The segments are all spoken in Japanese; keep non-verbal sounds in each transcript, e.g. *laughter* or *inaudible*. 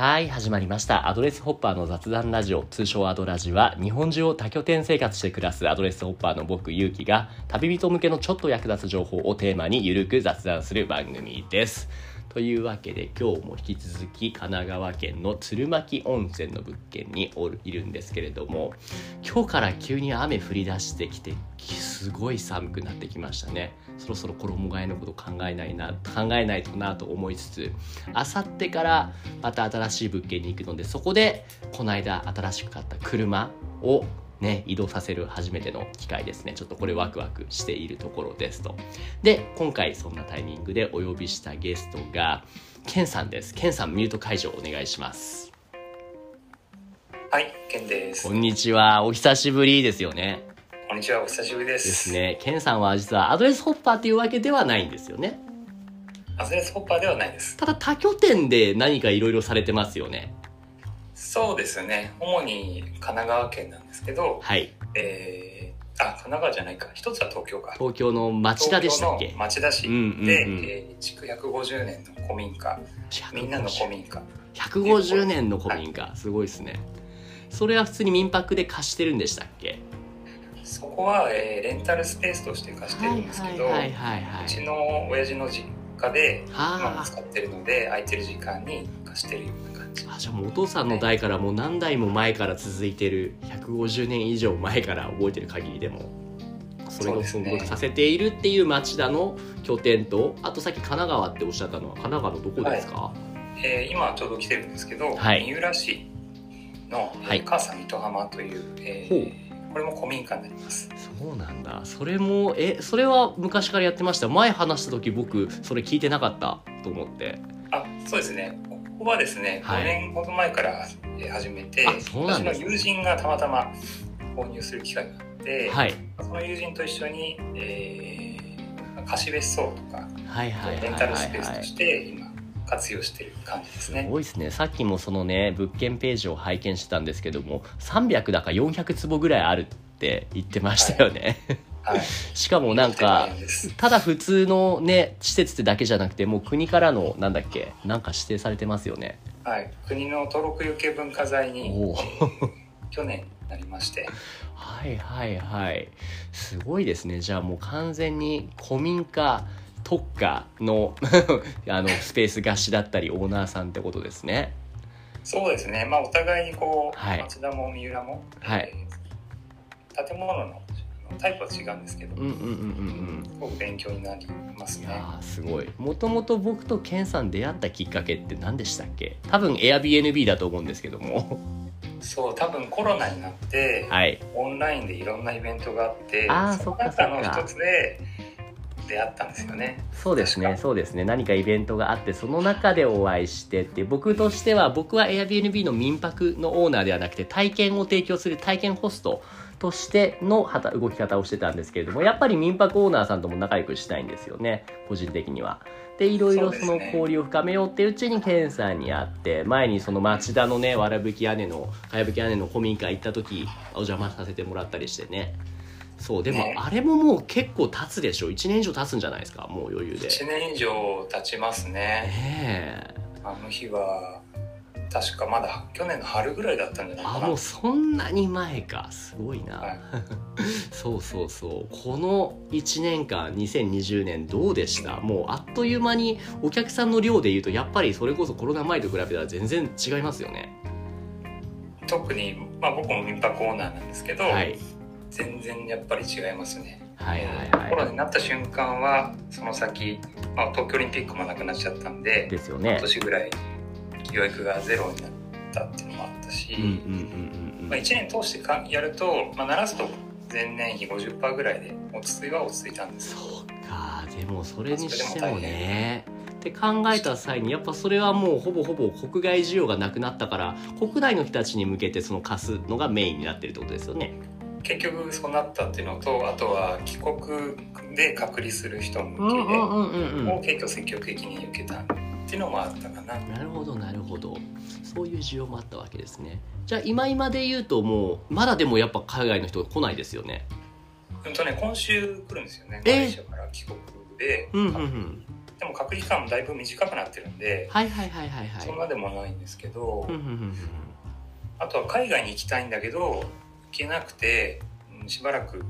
はい、始まりました。アドレスホッパーの雑談ラジオ、通称アドラジは、日本中を多拠点生活して暮らすアドレスホッパーの僕、ゆうきが、旅人向けのちょっと役立つ情報をテーマにゆるく雑談する番組です。というわけで、今日も引き続き、神奈川県の鶴巻温泉の物件におるいるんですけれども、今日から急に雨降り出してきて、すごい寒くなってきましたね。そろそろ衣替えのこと考えないな、考えないとなと思いつつ、あさってからまた新しい物件に行くので、そこでこの間新しく買った車をね、移動させる初めての機会ですね。ちょっとこれワクワクしているところですと。で、今回そんなタイミングでお呼びしたゲストが、ケンさんです。ケンさん、ミュート解除お願いします。はい、ケンです。こんにちは。お久しぶりですよね。こんにちは、お久しぶりで。ですすね。ケンさんは実はアドレスホッパーっていうわけではないんですよね。アズレスホッパーではないです。ただ多拠点で何かいろいろされてますよね。そうですね。主に神奈川県なんですけど、はい。えー、あ、神奈川じゃないか。一つは東京か。東京の町田でしたっけ？町田市で、うんうんうんえー築150年の古民家、みんなの古民家。150年の古民家、すごいですねそれは普通に民泊で貸してるんでしたっけ？そこは、えーレンタルスペースとして貸してるんですけど、はいはいはいはうちいの親父の実家で今もは使ってるので、空いてる時間に貸してるような感じ。ああじゃあもうお父さんの代からもう何代も前から続いてる150年以上前から覚えてる限りでもそれを存続させているっていう町田の拠点とあとさっき神奈川っておっしゃったのは神奈川のどこですか、えー今ちょうど来てるんですけど、はい。三浦市の、えーはい。母さん糸浜という、えーこれも古民家になります。そうなんだ。それもえそれは昔からやってました？前話した時僕それ聞いてなかったと思って。あそうですね。ここはですね、はい。5年ほど前からえー始めてね。私の友人がたまたま購入する機会があって、はい。その友人と一緒に、えー貸別荘とかはいはいはいレンはいタルスペースとして今活用してる感じですすねごいですね。さっきもそのね物件ページを拝見してたんですけども300だか400坪ぐらいあるって言ってましたよね、はい。*laughs* しかもなんかただ普通のね施設ってだけじゃなくてもう国からのなんだっけなんか指定されてますよね。はい、国の登録有形文化財に *laughs* 去年なりまして。はいはいはい。すごいですね。じゃあもう完全に古民家特化の *laughs* あのスペース貸しだったりオーナーさんってことですね。そうですね、まあ、お互いにこう、はい。町田も三浦も、はい。えー建物のタイプは違うんですけど、うんうんうんうんうん。すごく勉強になりますね。すごい。もともと僕とケンさん出会ったきっかけって何でしたっけ？多分 Airbnb だと思うんですけども。そう多分コロナになって、はい。オンラインでいろんなイベントがあってあーその中の一つで出会ったんですよね。そうですねそうですね何かイベントがあってその中でお会いしてって僕としては僕は Airbnb の民泊のオーナーではなくて体験を提供する体験ホストとしての動き方をしてたんですけれどもやっぱり民泊オーナーさんとも仲良くしたいんですよね個人的には。でいろいろその交流を深めようっていううちにケンさんに会って前にその町田のねわらぶき屋根のかやぶき屋根の古民家行った時お邪魔させてもらったりしてねそうでもね。あれももう結構経つでしょ？1年以上経つんじゃないですか？もう余裕で。1年以上経ちますね。ねえ。あの日は確かまだ去年の春ぐらいだったんじゃないかな。あもうそんなに前か。すごいな、はい。*laughs* そうそうそう。この1年間2020年どうでした？もうあっという間にお客さんの量でいうとやっぱりそれこそコロナ前と比べたら全然違いますよね。特に、まあ、僕も民泊オーナーなんですけど、はい全然やっぱり違いますね。はいはいはコロナになった瞬間はその先、まあ、東京オリンピックもなくなっちゃったんいでですよね。今年ぐらい教育がゼロになったっていうのもあったし、うんうんうんうんまあ、1年通してかやると、まあ、鳴らすと前年比50%ぐらいで落ち着いは落ち着いたんです。よそうかでもそれにしてもね。って考えた際にやっぱそれはもうほぼほぼ国外需要がなくなったから国内の人たちに向けてその貸すのがメインになってるってことですよね結局そうなったっていうのとあとは帰国で隔離する人向けで、を結構積極的に受けたっていうのもあったかな。なるほどなるほど。そういう需要もあったわけですね。じゃあ今今で言うともうまだでもやっぱ海外の人が来ないですよね。うんとね今週来るんですよねえ？マレーシアから帰国で、うんうんうん。でも隔離期間もだいぶ短くなってるんで、はいはいはいはいはい。そんなでもないんですけど、うんうんうんあとは海外に行きたいんだけど行けなくてうんしばらく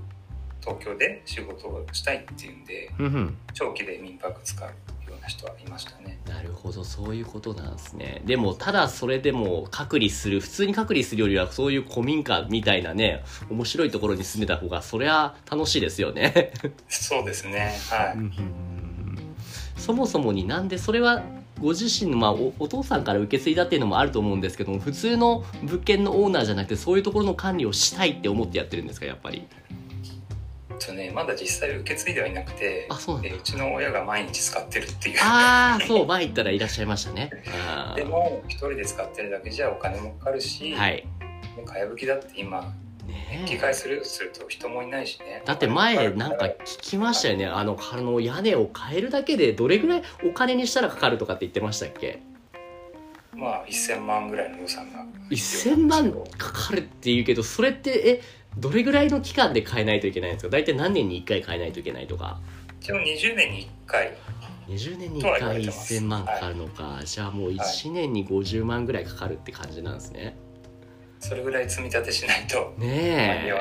東京で仕事をしたいっていうんでうんうん。うん長期で民泊使うような人はいましたね。なるほどそういうことなんですね。でもただそれでも隔離する普通に隔離するよりはそういう古民家みたいなね面白いところに住んでた方がそりゃ楽しいですよね。*laughs* そうですねはい、うんうんうん。そもそもになんでそれはご自身の、まあ、おお父さんから受け継いだっていうのもあると思うんですけども普通の物件のオーナーじゃなくてそういうところの管理をしたいって思ってやってるんですかやっぱり？とねまだ実際受け継いではいなくてあそうなんだ。えーうちの親が毎日使ってるっていう。ああそう前行ったらいらっしゃいましたね。*laughs* でも一人で使ってるだけじゃお金もかかるし、はい。もうかやぶきだって今ね。え引き換えするすると人もいないしね。だって前なんか聞きましたよね。あのあの屋根を変えるだけでどれぐらいお金にしたらかかるとかって言ってましたっけ？まあ1000万ぐらいの予算が。1000万かかるっていうけどそれってえどれぐらいの期間で変えないといけないんですか？大体何年に1回変えないといけないとか。一応20年に1回。20年に1とは言わ回れてます。1000万かかるのか、じゃあもう1年に50万ぐらいかかるって感じなんですねそれぐらい積み立てしないとねえ。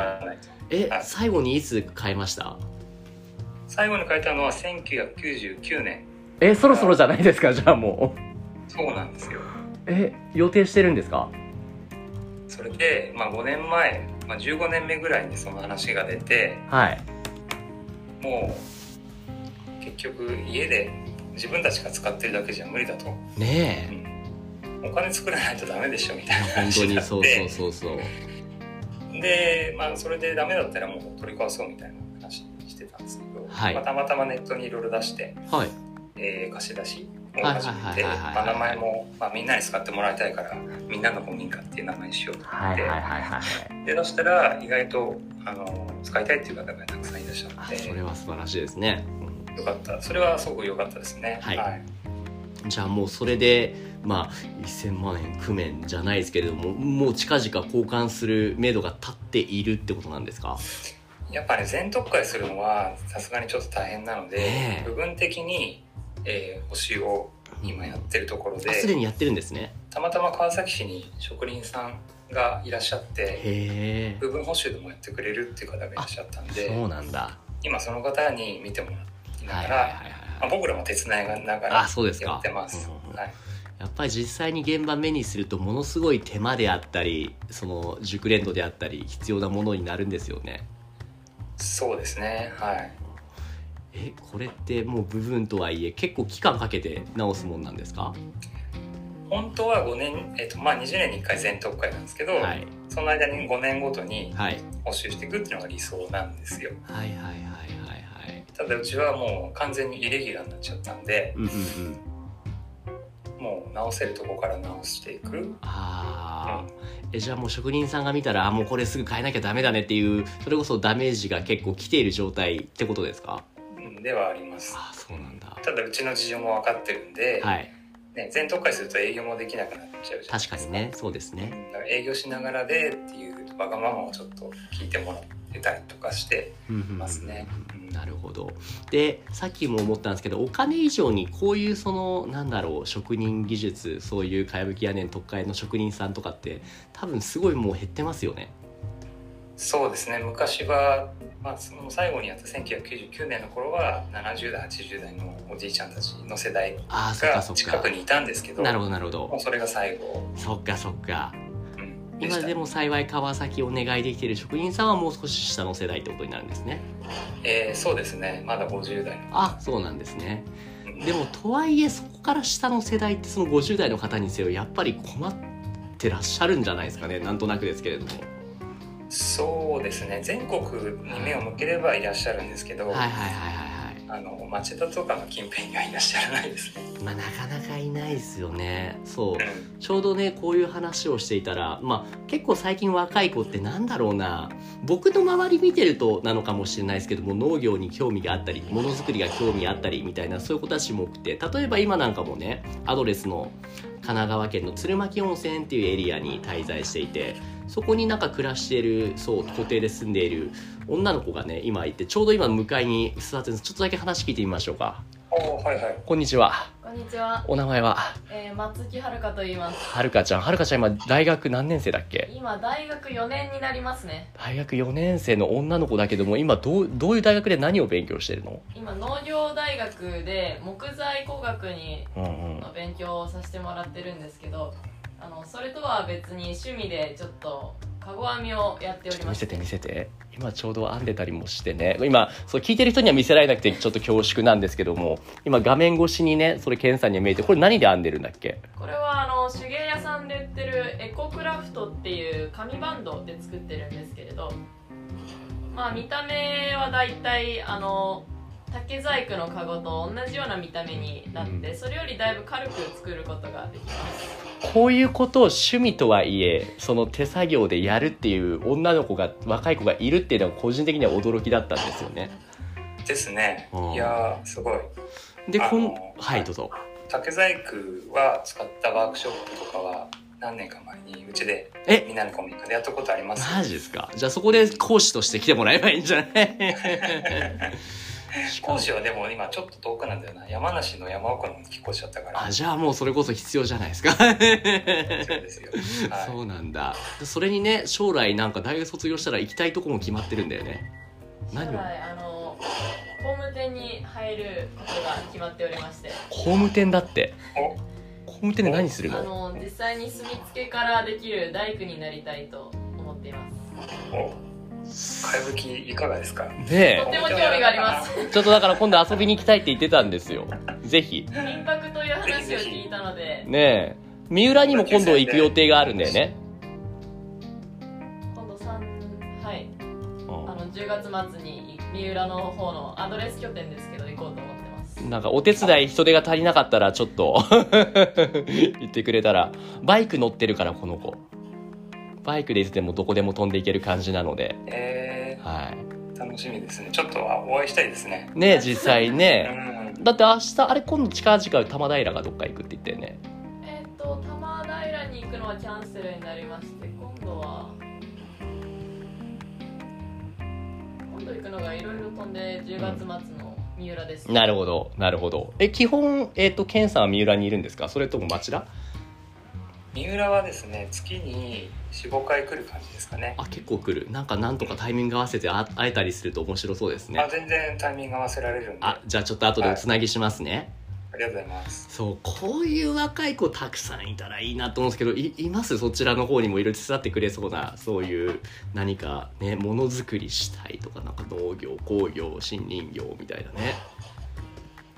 えはい。最後にいつ変えました？最後に書いたのは1999年。えそろそろじゃないですか？じゃあもう。そうなんですよ。え予定してるんですか？それで、まあ、5年前、まあ、15年目ぐらいにその話が出てはい。もう結局家で自分たちが使ってるだけじゃ無理だと、ねうん、お金作らないとダメでしょみたいなになっにそうそうてそうそう。で、まあ、それでダメだったらもう取り壊そうみたいな話にしてたんですけど、はい。まあ、たまたまネットにいろいろ出して、はい。えー貸し出しをはい始めてはいはいはい。はいまあ名前も、まあ、みんなに使ってもらいたいからみんなの古民家っていう名前にしようと思って、はいはいはいはいで出したら意外とあの使いたいっていう方がたくさんいらっしゃって。あそれは素晴らしいですね、うん。よかった。それはすごく良かったですね。はいじゃあもうそれでまあ1000万円工面じゃないですけれどももう近々交換する目処が立っているってことなんですか？やっぱり全特化するのはさすがにちょっと大変なので、ねえ。部分的に、えー補修を今やってるところであすでにやってるんですね。たまたま川崎市に職人さんがいらっしゃって部分補修でもやってくれるっていう方がいらっしゃったんでそうなんだ。今その方に見てもらいながら、はいはいはいまあ、はい僕らも手伝いながらやってます、やっぱり実際に現場目にするとものすごい手間であったりその熟練度であったり必要なものになるんですよね。そうですね。はい。えこれってもう部分とはいえ結構期間かけて直すもんなんですか？本当は5年、えっとまあ、20年に1回全特会なんですけど、はい。その間に5年ごとにはい。補修していくっていうのが理想なんですよ。はいはいはいただうちはもう完全にイレギュラーになっちゃったんでうんうんうん。もう直せるとこから直していく。ああ、えじゃあもう職人さんが見たらあもうこれすぐ変えなきゃダメだねっていうそれこそダメージが結構来ている状態ってことですか？うんではあります。ああそうなんだ。ただうちの事情も分かってるんで、はいね、全特会すると営業もできなくなっちゃうじゃないですか確かにね。そうですね。営業しながらでっていうわがままをちょっと聞いてもらってたりとかしてますね、うんなるほど。でさっきも思ったんですけどお金以上にこういうそのなんだろう職人技術そういうかやぶき屋根特会の職人さんとかって多分すごいもう減ってますよね。そうですね。昔は、まあ、その最後にやった1999年の頃は70代80代のおじいちゃんたちの世代が近くにいたんですけどなるほどなるほど。それが最後、そっかそっか。うん、今でも幸い川崎お願いできている職人さんはもう少し下の世代ってことになるんですね。えーそうですね。まだ50代の、あそうなんですね。うん。でもとはいえそこから下の世代ってその50代の方にせよやっぱり困ってらっしゃるんじゃないですかね。なんとなくですけれどもそうですね。全国に目を向ければいらっしゃるんですけど、はいはいはいはいはい。あの町田とかの近辺にはいらっしゃらないですね、まあなかなかいないですよね。そう。うん。ちょうどねこういう話をしていたらまあ結構最近若い子ってなんだろうな。僕の周り見てるとなのかもしれないですけども農業に興味があったりものづくりが興味あったりみたいなそういう子たちも多くて例えば今なんかもねアドレスの神奈川県の鶴巻温泉っていうエリアに滞在していてそこになんか暮らしているそう固定で住んでいる女の子がね今いてちょうど今迎えに座ってちょっとだけ話聞いてみましょうか。はいはい。こんにちはこんにちは、お名前は？えー、松木遥と言います。はるかちゃん。はるかちゃん今大学何年生だっけ？今大学4年になりますね。大学4年生の女の子だけども今どうどういう大学で何を勉強してるの？今農業大学で木材工学にうんうん。の勉強をさせてもらってるんですけどあのそれとは別に趣味でちょっとかご編みをやっております。見せて見せて。今ちょうど編んでたりもしてね。今そう聞いてる人には見せられなくてちょっと恐縮なんですけども。今画面越しにねそれケンさんには見えてこれ何で編んでるんだっけ？これはあの手芸屋さんで売ってるエコクラフトっていう紙バンドで作ってるんですけれど。まあ見た目はだいたいあの竹細工のカゴと同じような見た目になって、それよりだいぶ軽く作ることができます。こういうことを趣味とはいえその手作業でやるっていう女の子が若い子がいるっていうのが個人的には驚きだったんですよね。ですね。うん。いやーすごい。でこのはいどうぞ。竹細工は使ったワークショップとかは何年か前にうちでえ？みんなのコミックでやったことあります。マジですか？じゃあそこで講師として来てもらえばいいんじゃない？*laughs* 講師はでも今ちょっと遠くなんだよな。山梨の山奥の方に引っ越しちゃったから。あじゃあもうそれこそ必要じゃないですか。そうですよ、はい、そうなんだ。それにね将来なんか大学卒業したら行きたいとこも決まってるんだよね。将何を？来あの工務店に入ることが決まっておりまして。工務店だって。お？工務店で何するあのの実際に墨付けからできる大工になりたいと思っています。お？かいぶきいかがですか？ねとても興味があります。えちょっとだから今度遊びに行きたいって言ってたんですよ。ぜひ。民泊という話を聞いたので。ねえ。三浦にも今度行く予定があるんだよね。今度3はい。うん。あの10月末に三浦の方のアドレス拠点ですけど行こうと思ってます。なんかお手伝い人手が足りなかったらちょっと。*laughs* 言ってくれたら。バイク乗ってるからこの子バイクでいつでもどこでも飛んでいける感じなので。えはー、楽しみですね。ちょっとはお会いしたいですね。いねえ実際うねん。だって明日あれ今度近々玉平がどっか行くって言ったよね。えっ、と玉平に行くのはキャンセルになりまして今度は今度行くのがいろいろ飛んで10月末の三浦です、なるほどなるほど。え基本えっ、とケンさんは三浦にいるんですか？それとも町田？三浦はですね月に45回来る感じですかね。あ結構来る。なんかなんとかタイミング合わせてあ会えたりすると面白そうですね。あ全然タイミング合わせられるんで。ああじゃあちょっと後でおつなぎしますね、りがとうございます。そうこういう若い子たくさんいたらいいなと思うんですけどいいます？そちらの方にもいろいろ手伝ってくれそうなそういう何かねものづくりしたいとかなんか農業工業森林業みたいなね。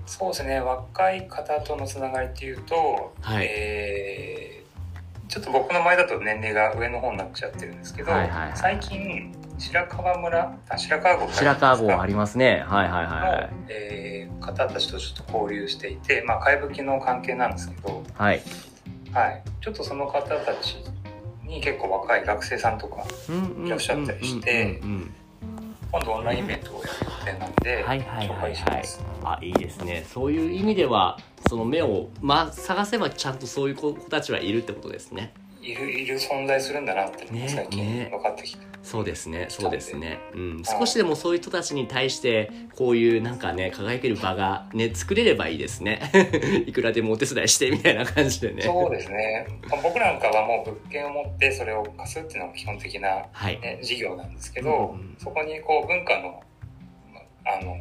そうですね。若い方とのつながりっていうと、はい。えーちょっと僕の前だと年齢が上の方になっちゃってるんですけど、はいはいはい。最近白川村あ白川郷白川郷ありりますね。はいはいはいの、はい。えー方たちとちょっと交流していてまあかいぶきの関係なんですけど、はい。はい、ちょっとその方たちに結構若い学生さんとかいらっしゃったりしてうんうんうん今度オンラインイベントをやる予定なんではいはい紹はいはい。あいいですね。そういう意味ではその目を、まあ、探せばちゃんとそういう子たちはいるってことですねいるいる存在するんだなってね最近ね。分かってきて、そうですねそうですね、うん、はい少しでもそういう人たちに対してこういうなんかね輝ける場がね作れればいいですね。*laughs* いくらでもお手伝いしてみたいな感じでね。そうですね、まあ僕なんかはもう物件を持ってそれを貸すっていうのが基本的な、はい。ね、事業なんですけど、うんそこにこう文化のまあの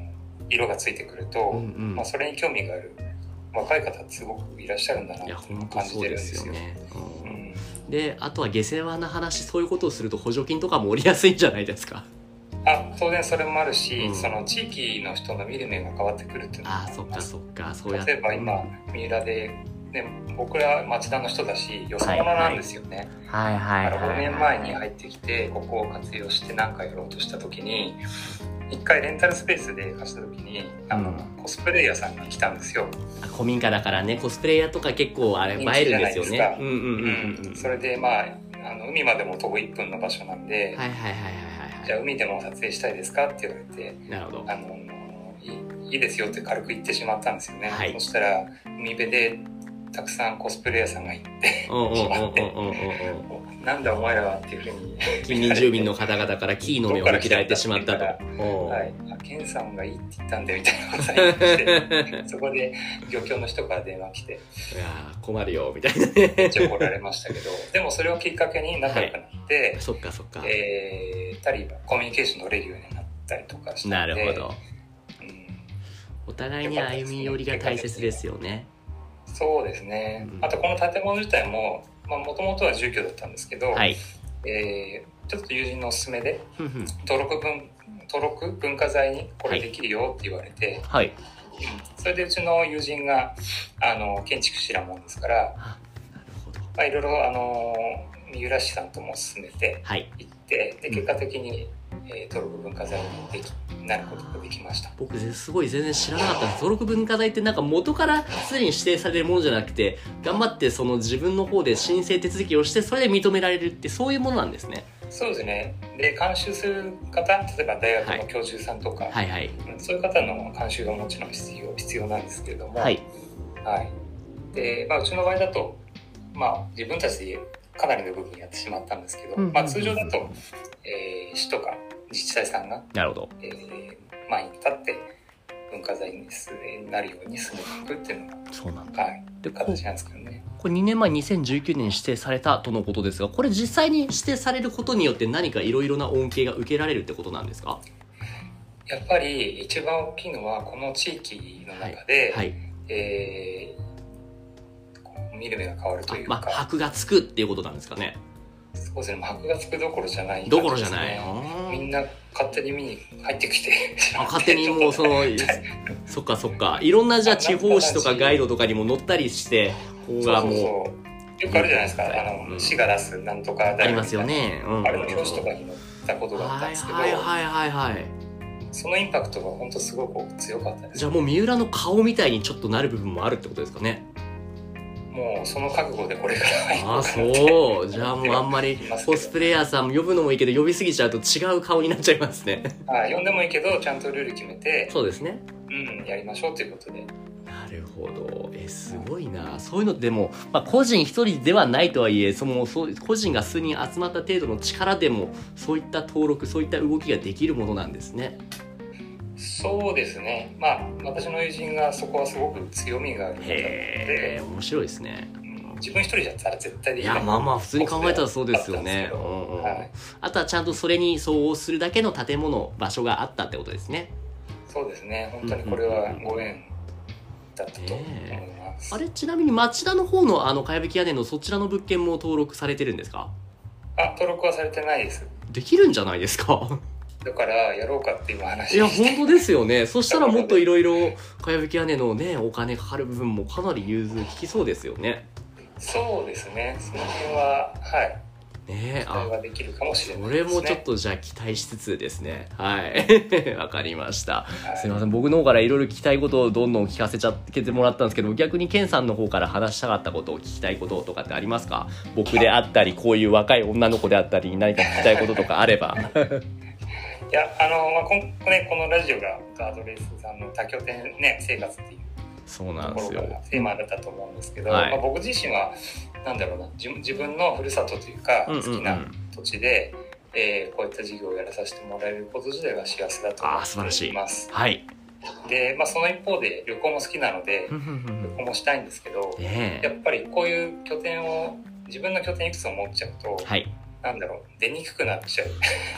色がついてくると、うんうん。まあ、それに興味がある若い方ってすごくいらっしゃるんだなって感じてるんですすよ。よね、であとは下世話な話そういうことをすると補助金とかも下りやすいんじゃないですか？あ当然それもあるし、うん。その地域の人の見る目が変わってくるっていうのもああそっかそっか。そうやって。例えば今三浦で、ね、僕ら町田の人だしよそ者なんですよね、はいはいあの5はい。年前に入ってきてここを活用して何かやろうとした時に一回レンタルスペースで貸した時にあの、うん。コスプレイヤーさんが来たんですよ、あ古民家だからね。コスプレイヤーとか結構あれ映えるんですよね。それでまああの海までも徒歩1分の場所なんで、はいはいはいはいじゃはあ海でも撮影したいですかって言われていなるほど。あのいいいですよって軽く言ってしまったんですよね、はい。そしたら海辺でたくさんコスプレイヤーさんがいてうんうん *laughs* なんだお前らはっていうふうに近隣住民の方々からキーの目を向けられてしまったと。はい、あケンさんがいいって言ったんでみたいなことて *laughs* そこで漁協の人から電話来ていやー困るよみたいなね。めっちゃ怒られましたけどでもそれをきっかけに仲良くなって、*laughs* そっかそっか。えー、二人はコミュニケーション取れるようになったりとかしたなるほど。うんお互いに歩み寄りが大切ですよね。そうですね、うんあとこの建物自体ももともとは住居だったんですけど、はい。えーちょっと友人のおすすめで登録文登録文化財にこれできるよって言われて、はい。うんそれでうちの友人があの建築士なもんですから。まあ、いろいろあの三浦市さんとも進めてはい。行ってで結果的に、えー登録文化財にできなることができました。僕すごい全然知らなかった。んです登録文化財ってなんか元からすでに指定されるものじゃなくて頑張ってその自分の方で申請手続きをしてそれで認められるってそういうものなんですね。そうですね。で監修する方例えば大学の教授さんとか、はいはい。うんそういう方の監修がもちろん必要必要なんですけれども、はい。はい。でまあ、うちの場合だと、まあ、自分たちでかなりの部分やってしまったんですけど、まあ、通常だと、えー市とか自治体さんが、なるほど。えー前に立って文化財になるように進めていくっていうのそうなんだ。が、はい、でこ形なんですけどね。これ2年前2019年に指定されたとのことですがこれ実際に指定されることによって何かいろいろな恩恵が受けられるってことなんですか？やっぱり一番大きいのはこの地域の中で、はい。えーこう見る目が変わるというか、まあ箔がつくっていうことなんですかね。そうですね箔がつくどころじゃないどころじゃない。みんな勝手に見に入ってきて。あ勝手にもうその *laughs* そっかそっか。いろんなじゃあ地方紙とかガイドとかにも載ったりしてここがもうよくあるじゃないですか、あの、うん。市が出すなんとかありますよね、うん。あれの表紙とかに載ったことがあったんはいですけど、はいはいはいはいそのインパクトが本当すごく強かったです。じゃあもう三浦の顔みたいにちょっとなる部分もあるってことですかねもうその覚悟でこれから入ああそう。じゃあもうあんまりコスプレイヤーさんも呼ぶのもいいけど呼びすぎちゃうと違う顔になっちゃいますね。はい呼んでもいいけどちゃんとルール決めてそうですね。うんやりましょうということで。なるほど。えすごいな。そういうのでも、まあ、個人一人ではないとはいえそのそう個人が数人集まった程度の力でもそういった登録そういった動きができるものなんですねそうですね。まあ私の友人がそこはすごく強みがあるのへで。え面白いですね。うん。自分一人じゃったら絶対でいきない。やまあまあ普通に考えたらそうですよね。*laughs* はい。あとはちゃんとそれに相応するだけの建物場所があったってことですね。そうですね。本当にこれはご縁だったと思います、あれちなみに町田の方のあのかやぶき屋根のそちらの物件も登録されてるんですか？あ登録はされてないです。できるんじゃないですか？だからやろうかっていう話いや本当ですよね。*laughs* そしたらもっといろいろかやぶき屋根のねお金かかる部分もかなり融通利きそうですよね。そうですね。その辺ははい。ねえあできるかもしれないそれもちょっとじゃあ期待しつつですね。はい。*laughs* わかりました。はい。すみません。僕の方からいろいろ聞きたいことをどんどん聞かせちゃってもらったんですけど逆にケンさんの方から話したかったことを聞きたいこととかってありますか？僕であったりこういう若い女の子であったり何か聞きたいこととかあれば *laughs* いやあの、まあ、こんね、このラジオがガードレースさんの多拠点、ね、生活っていうそうなんところがですよテーマだったと思うんですけど、はい。まあ、僕自身はなんだろうな自自分のふるさとというかうんうんうん。好きな土地で、えーこういった事業をやらさせてもらえること自体が幸せだと思あー素晴らしい。っていますはい。で、まあ、その一方で旅行も好きなので旅行もしたいんですけどねえ。やっぱりこういう拠点を自分の拠点いくつも持っちゃうと、はいなんだろう出にくくなっちゃう。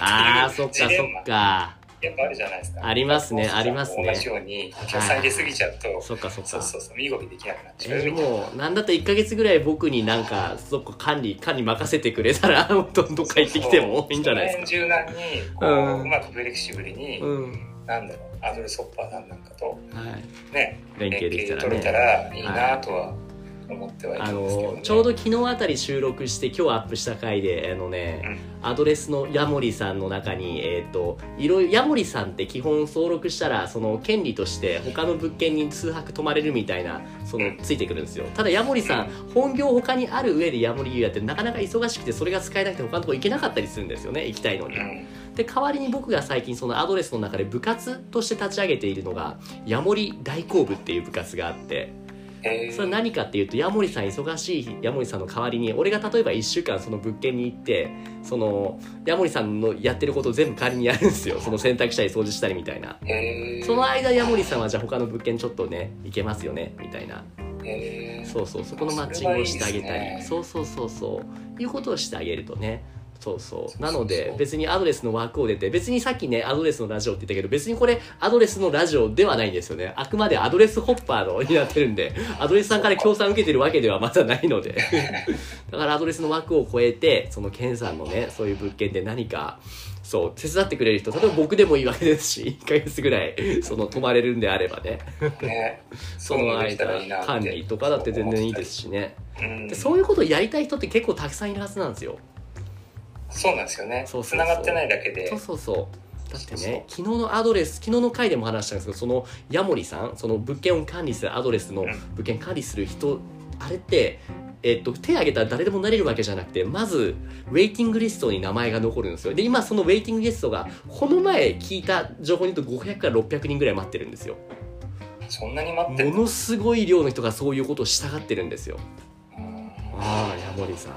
あーそっかそっか。やっぱあるじゃないですか。ありますねありますね。同じようにお客さん入れすぎちゃうと、そっかそっか。そうそうそう身動きできなくなっちゃう。えーもうなんだったら1か月ぐらい僕になんかそこ管理管理任せてくれたら *laughs* どんどん帰ってきてもいいんじゃないですか。柔軟にこう、うん。うまくフレキシブルに、うん。なんだろうアドレスホッパーさんなんかとはい。ね連携できたら取れたねらいいなとは思ってはいあるんですけど、ね。のちょうど昨日あたり収録して今日アップした回であのね、アドレスのヤモリさんの中にえっ、といろいろヤモリさんって基本登録したらその権利として他の物件に数泊泊まれるみたいなそのついてくるんですよ。ただヤモリさん本業他にある上でヤモリやってなかなか忙しくてそれが使えなくて他のとこ行けなかったりするんですよね行きたいのに。うん。で代わりに僕が最近そのアドレスの中で部活として立ち上げているのがヤモリ大好部っていう部活があってそれは何かっていうとヤモリさん忙しいヤモリさんの代わりに俺が例えば1週間その物件に行ってそのヤモリさんのやってることを全部代わりにやるんですよ。*laughs* その洗濯したり掃除したりみたいな。その間ヤモリさんはじゃあ他の物件ちょっとね行けますよねみたいな。そうそうそこのマッチングをしてあげたり。ね。そうそうそうそう。いうことをしてあげるとねそうそう。なので別にアドレスの枠を出て別にさっきねアドレスのラジオって言ったけど別にこれアドレスのラジオではないんですよね。あくまでアドレスホッパーのになってるんでアドレスさんから協賛受けてるわけではまだないので。*laughs* だからアドレスの枠を超えてそのケンさんのねそういう物件で何かそう手伝ってくれる人例えば僕でもいいわけですし1ヶ月ぐらいその泊まれるんであればね。ね。*laughs* その間管理とかだって全然いいですしね。うん。でそういうことをやりたい人って結構たくさんいるはずなんですよそうなんですよね。そうそうそう。繋がってないだけで。そうそうそう。だってね昨日のアドレス昨日の回でも話したんですけどそのヤモリさんその物件を管理するアドレスのうん。物件管理する人あれってえっと、手挙げたら誰でもなれるわけじゃなくてまずウェイティングリストに名前が残るんですよ。で今そのウェイティングリストがこの前聞いた情報に言うと500から600人ぐらい待ってるんですよ。そんなに待ってる？ものすごい量の人がそういうことをしたがってるんですよ。うん。ああヤモリさん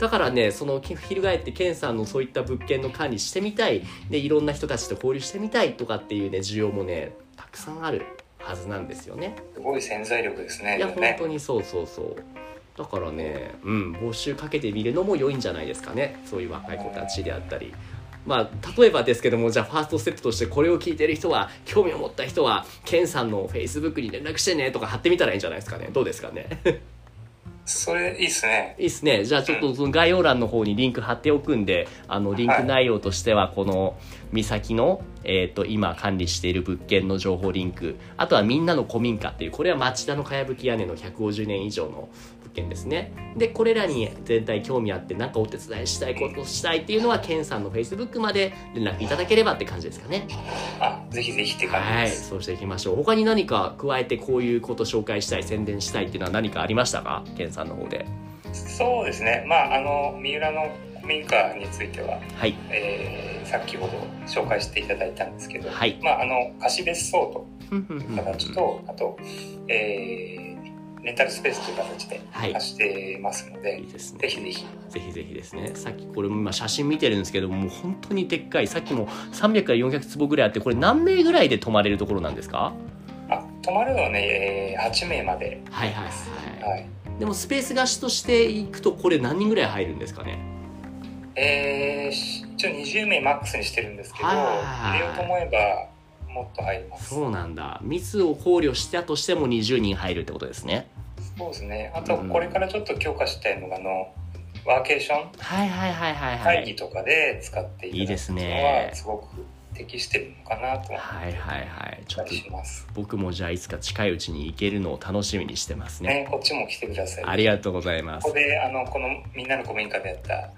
だからねその翻ってケンさんのそういった物件の管理してみたい。でいろんな人たちと交流してみたいとかっていうね需要もねたくさんあるはずなんですよね。すごい潜在力ですねいやね。当にそうそうそう。だからねうん募集かけてみるのも良いんじゃないですかね。そういう若い子たちであったり。まあ例えばですけどもじゃあファーストステップとしてこれを聞いてる人は興味を持った人はケンさんのフェイスブックに連絡してねとか貼ってみたらいいんじゃないですかね。どうですかね？それいいっすね。いいっすね。じゃあちょっとその概要欄の方にリンク貼っておくんで、あの、リンク内容としては、この、岬の、えっ、と、今管理している物件の情報リンク、あとはみんなの古民家っていう、これは町田のかやぶき屋根の150年以上の物件ですね。で、これらに全体興味あって、なんかお手伝いしたいことしたいっていうのは、ケンさんの Facebook まで連絡いただければって感じですかね。あぜひぜひって感じはい、です、そうしていきましょう。他に何か加えてこういうこと紹介したい、宣伝したいっていうのは何かありましたか？ケンさんの方で。そうですねまああの三浦の古民家については、はい。えーさっきほど紹介していただいたんですけど、はい。まああの貸別荘という形と、あと、えーレンタルスペースという形ではい。貸してますので、いいですね。ぜひぜひ。ぜひぜひですね。さっきこれも今写真見てるんですけどもう本当にでっかい。さっきも300から400坪ぐらいあってこれ何名ぐらいで泊まれるところなんですか？あ泊まるのはね、えー8名まで。はいはいはい、はい。でもスペース貸しとしていくとこれ何人ぐらい入るんですかね？えーし一応20名マックスにしてるんですけどはいはいはい。入れようと思えばもっと入ります。そうなんだ。密を考慮したとしても20人入るってことですね。そうですね。あとうん。これからちょっと強化したいのがあのワーケーション？はいはいはいはいは会議いとかで使っていいいですのね。はすごく適してるのかなとはいはいはい。ちょたっと僕もじゃあいつか近いうちに行けるのを楽しみにしてますね。ねこっちも来てください。ありがとうございます。ここであのこのみんなの古民家でやった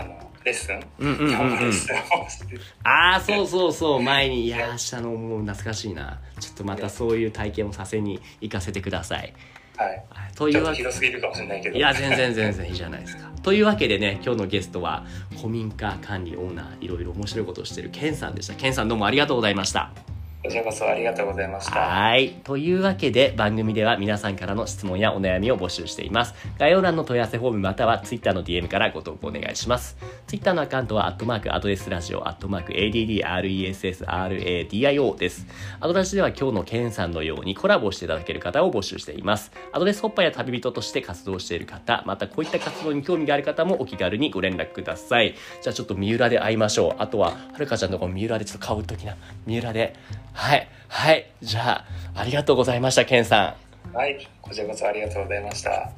あのレッスン、うんうんうんうん。レッスンをしてああそうそうそう。前にいやー下のもう懐かしいな。ちょっとまたそういう体験をさせに行かせてください。はい。はい。というわけ広すぎるかもしれないけど。いや全然全然いいじゃないですか。というわけでね今日のゲストは古民家管理オーナーいろいろ面白いことをしてるケンさんでした。ケンさんどうもありがとうございましたこちらこそありがとうございましたはい。というわけで番組では皆さんからの質問やお悩みを募集しています。概要欄の問い合わせフォームまたは Twitter の DM からご投稿お願いします。Twitter のアカウントはアットマークアドレスラジオアットマーク ADDRESSRADIO です。アドラジでは今日のケンさんのようにコラボしていただける方を募集しています。アドレスホッパーや旅人として活動している方、またこういった活動に興味がある方もお気軽にご連絡ください。じゃあちょっと三浦で会いましょう。あとは、はるかちゃんとこの三浦でちょっと顔打っときな。三浦で。はい。はい。じゃあ、ありがとうございました、ケンさん。はいこちらこそありがとうございました